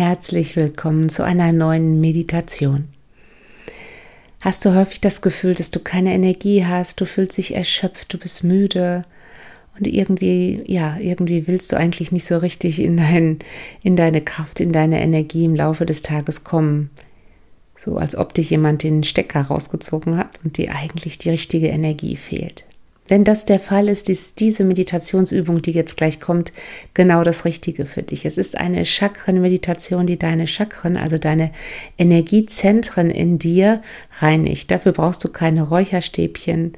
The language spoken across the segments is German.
herzlich willkommen zu einer neuen Meditation. Hast du häufig das Gefühl, dass du keine Energie hast, du fühlst dich erschöpft, du bist müde und irgendwie, ja, irgendwie willst du eigentlich nicht so richtig in, dein, in deine Kraft, in deine Energie im Laufe des Tages kommen. So als ob dich jemand den Stecker rausgezogen hat und dir eigentlich die richtige Energie fehlt. Wenn das der Fall ist, ist diese Meditationsübung, die jetzt gleich kommt, genau das Richtige für dich. Es ist eine Chakren-Meditation, die deine Chakren, also deine Energiezentren in dir reinigt. Dafür brauchst du keine Räucherstäbchen.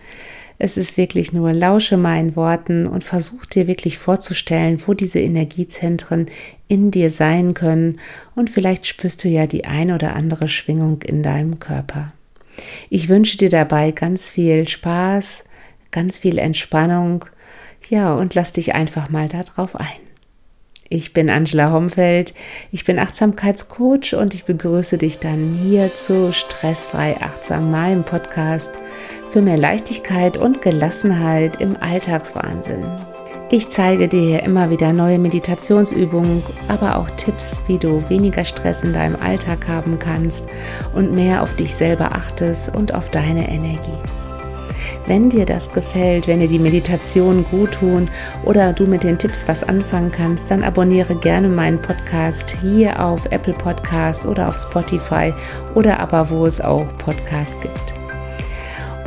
Es ist wirklich nur lausche meinen Worten und versuch dir wirklich vorzustellen, wo diese Energiezentren in dir sein können und vielleicht spürst du ja die ein oder andere Schwingung in deinem Körper. Ich wünsche dir dabei ganz viel Spaß, ganz viel Entspannung. Ja, und lass dich einfach mal darauf ein. Ich bin Angela Homfeld, ich bin Achtsamkeitscoach und ich begrüße dich dann hier zu Stressfrei Achtsam, meinem Podcast für mehr Leichtigkeit und Gelassenheit im Alltagswahnsinn. Ich zeige dir hier immer wieder neue Meditationsübungen, aber auch Tipps, wie du weniger Stress in deinem Alltag haben kannst und mehr auf dich selber achtest und auf deine Energie. Wenn dir das gefällt, wenn dir die Meditationen gut tun oder du mit den Tipps was anfangen kannst, dann abonniere gerne meinen Podcast hier auf Apple Podcast oder auf Spotify oder aber wo es auch Podcasts gibt.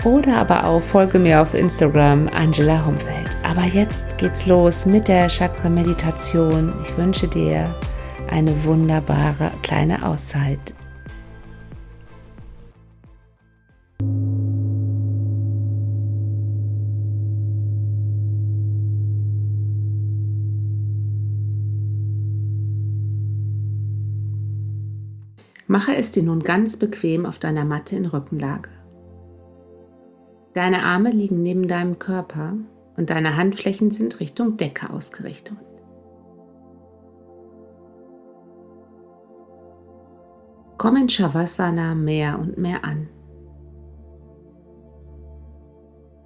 Oder aber auch folge mir auf Instagram Angela Humfeld. Aber jetzt geht's los mit der Chakra Meditation. Ich wünsche dir eine wunderbare kleine Auszeit. Mache es dir nun ganz bequem auf deiner Matte in Rückenlage. Deine Arme liegen neben deinem Körper und deine Handflächen sind Richtung Decke ausgerichtet. Komm in Shavasana mehr und mehr an.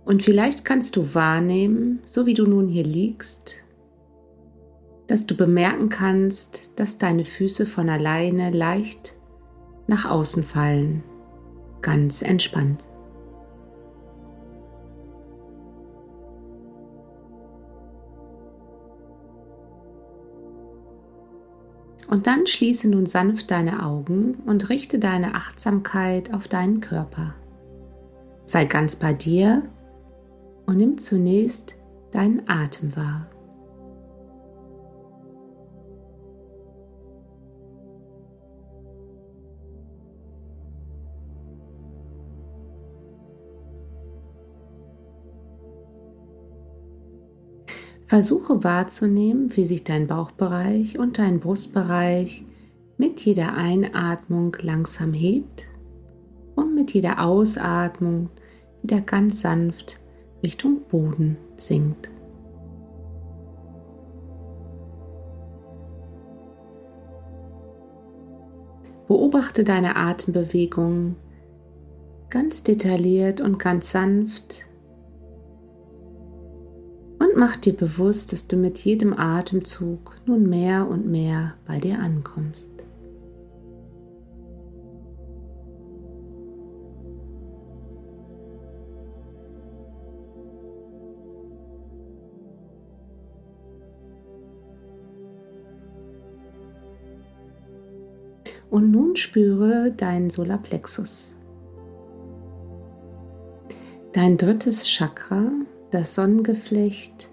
Und vielleicht kannst du wahrnehmen, so wie du nun hier liegst, dass du bemerken kannst, dass deine Füße von alleine leicht nach außen fallen, ganz entspannt. Und dann schließe nun sanft deine Augen und richte deine Achtsamkeit auf deinen Körper. Sei ganz bei dir und nimm zunächst deinen Atem wahr. Versuche wahrzunehmen, wie sich dein Bauchbereich und dein Brustbereich mit jeder Einatmung langsam hebt und mit jeder Ausatmung wieder ganz sanft Richtung Boden sinkt. Beobachte deine Atembewegung ganz detailliert und ganz sanft mach dir bewusst, dass du mit jedem Atemzug nun mehr und mehr bei dir ankommst. Und nun spüre deinen Solarplexus. Dein drittes Chakra das Sonnengeflecht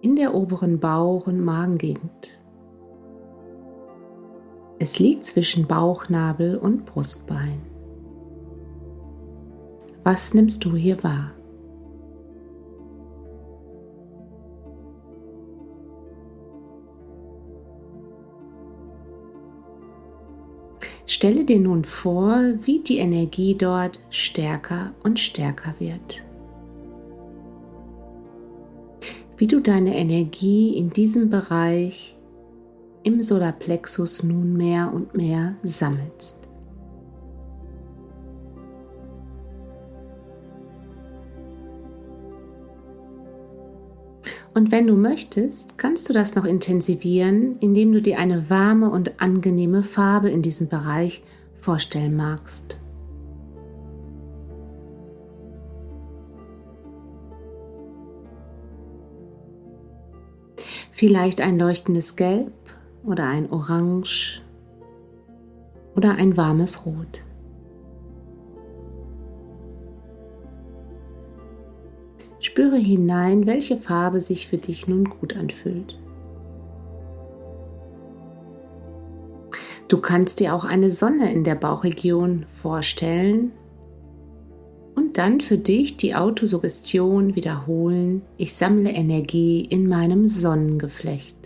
in der oberen Bauch- und Magengegend. Es liegt zwischen Bauchnabel und Brustbein. Was nimmst du hier wahr? Stelle dir nun vor, wie die Energie dort stärker und stärker wird. Wie du deine Energie in diesem Bereich im Solarplexus nun mehr und mehr sammelst. Und wenn du möchtest, kannst du das noch intensivieren, indem du dir eine warme und angenehme Farbe in diesem Bereich vorstellen magst. Vielleicht ein leuchtendes Gelb oder ein Orange oder ein warmes Rot. Spüre hinein, welche Farbe sich für dich nun gut anfühlt. Du kannst dir auch eine Sonne in der Bauchregion vorstellen dann für dich die Autosuggestion wiederholen. Ich sammle Energie in meinem Sonnengeflecht.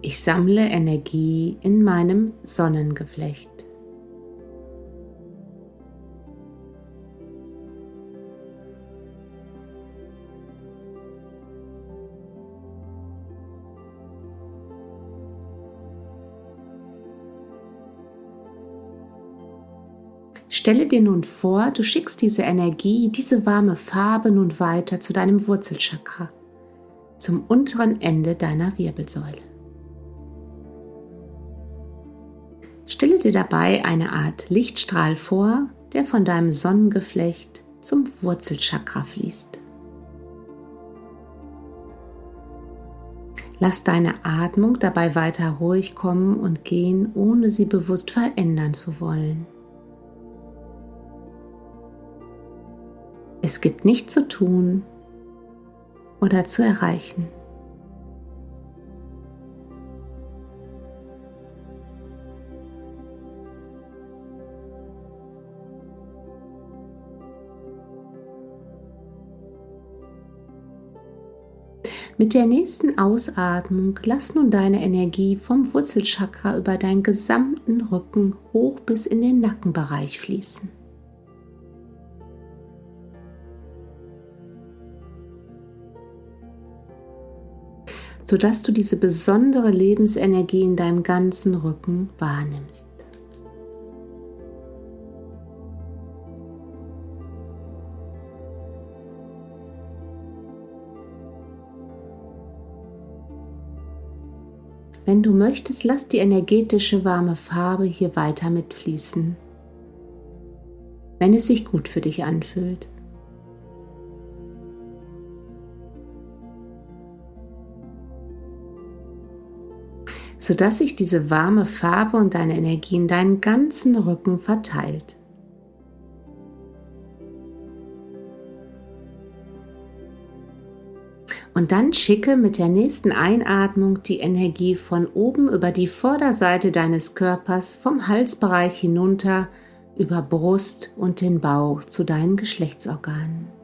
Ich sammle Energie in meinem Sonnengeflecht. Stelle dir nun vor, du schickst diese Energie, diese warme Farbe nun weiter zu deinem Wurzelchakra, zum unteren Ende deiner Wirbelsäule. Stelle dir dabei eine Art Lichtstrahl vor, der von deinem Sonnengeflecht zum Wurzelchakra fließt. Lass deine Atmung dabei weiter ruhig kommen und gehen, ohne sie bewusst verändern zu wollen. Es gibt nichts zu tun oder zu erreichen. Mit der nächsten Ausatmung lass nun deine Energie vom Wurzelchakra über deinen gesamten Rücken hoch bis in den Nackenbereich fließen. Sodass du diese besondere Lebensenergie in deinem ganzen Rücken wahrnimmst. Wenn du möchtest, lass die energetische warme Farbe hier weiter mitfließen, wenn es sich gut für dich anfühlt. Sodass sich diese warme Farbe und deine Energie in deinen ganzen Rücken verteilt. Und dann schicke mit der nächsten Einatmung die Energie von oben über die Vorderseite deines Körpers vom Halsbereich hinunter über Brust und den Bauch zu deinen Geschlechtsorganen.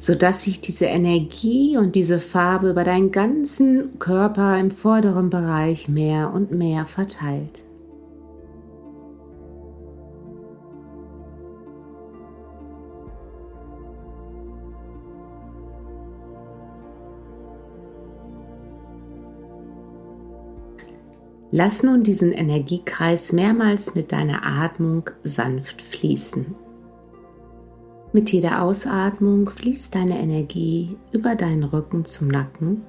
Sodass sich diese Energie und diese Farbe über deinen ganzen Körper im vorderen Bereich mehr und mehr verteilt. Lass nun diesen Energiekreis mehrmals mit deiner Atmung sanft fließen. Mit jeder Ausatmung fließt deine Energie über deinen Rücken zum Nacken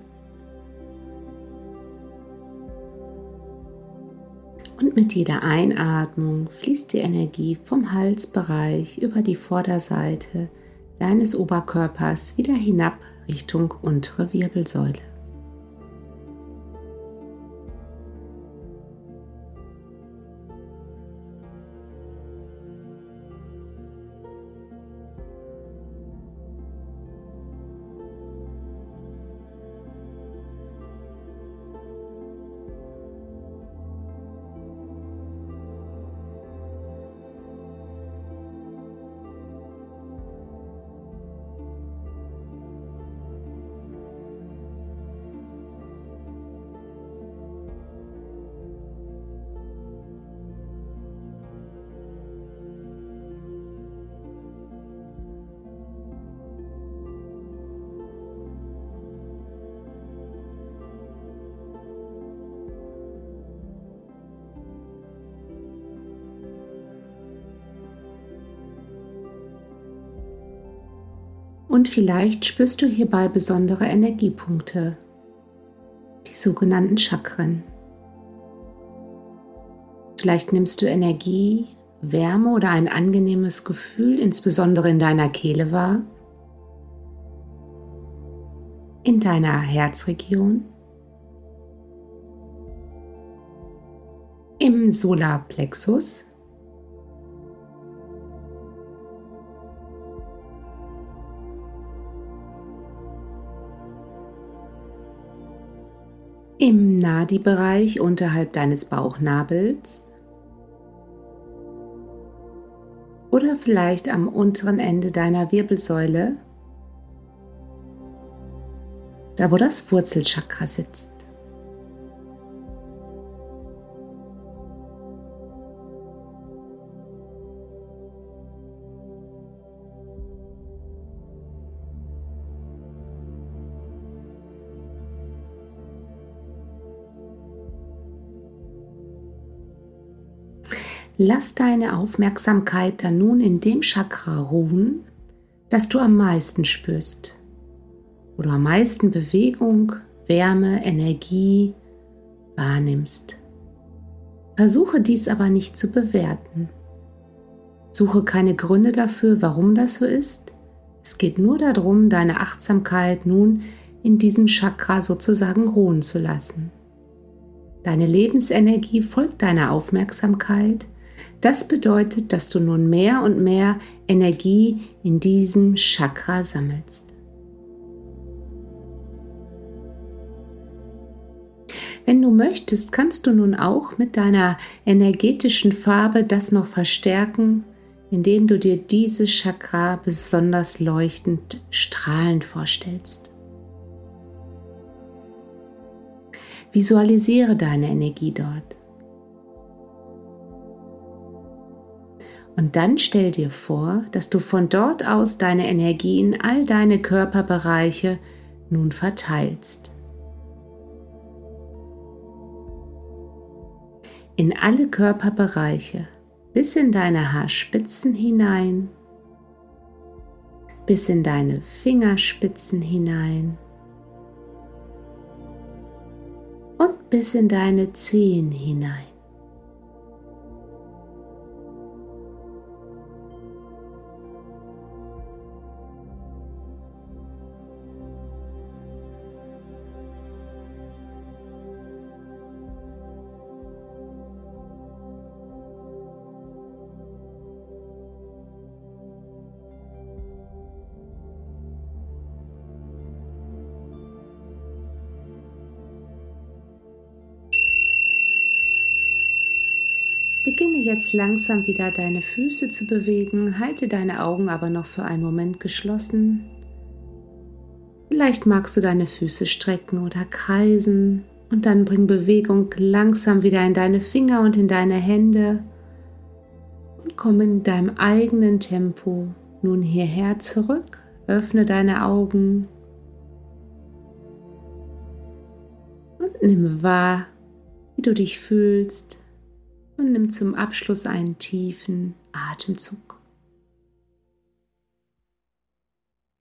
und mit jeder Einatmung fließt die Energie vom Halsbereich über die Vorderseite deines Oberkörpers wieder hinab Richtung untere Wirbelsäule. Und vielleicht spürst du hierbei besondere Energiepunkte, die sogenannten Chakren. Vielleicht nimmst du Energie, Wärme oder ein angenehmes Gefühl, insbesondere in deiner Kehle wahr, in deiner Herzregion, im Solarplexus, im Nadi-Bereich unterhalb deines Bauchnabels oder vielleicht am unteren Ende deiner Wirbelsäule, da wo das Wurzelchakra sitzt. Lass deine Aufmerksamkeit dann nun in dem Chakra ruhen, das du am meisten spürst, wo du am meisten Bewegung, Wärme, Energie wahrnimmst. Versuche dies aber nicht zu bewerten. Suche keine Gründe dafür, warum das so ist. Es geht nur darum, deine Achtsamkeit nun in diesem Chakra sozusagen ruhen zu lassen. Deine Lebensenergie folgt deiner Aufmerksamkeit das bedeutet, dass du nun mehr und mehr Energie in diesem Chakra sammelst. Wenn du möchtest, kannst du nun auch mit deiner energetischen Farbe das noch verstärken, indem du dir dieses Chakra besonders leuchtend strahlend vorstellst. Visualisiere deine Energie dort. Und dann stell dir vor, dass du von dort aus deine Energie in all deine Körperbereiche nun verteilst. In alle Körperbereiche, bis in deine Haarspitzen hinein, bis in deine Fingerspitzen hinein und bis in deine Zehen hinein. Beginne jetzt langsam wieder deine Füße zu bewegen, halte deine Augen aber noch für einen Moment geschlossen. Vielleicht magst du deine Füße strecken oder kreisen und dann bring Bewegung langsam wieder in deine Finger und in deine Hände und komm in deinem eigenen Tempo nun hierher zurück. Öffne deine Augen und nimm wahr, wie du dich fühlst und nimm zum Abschluss einen tiefen Atemzug.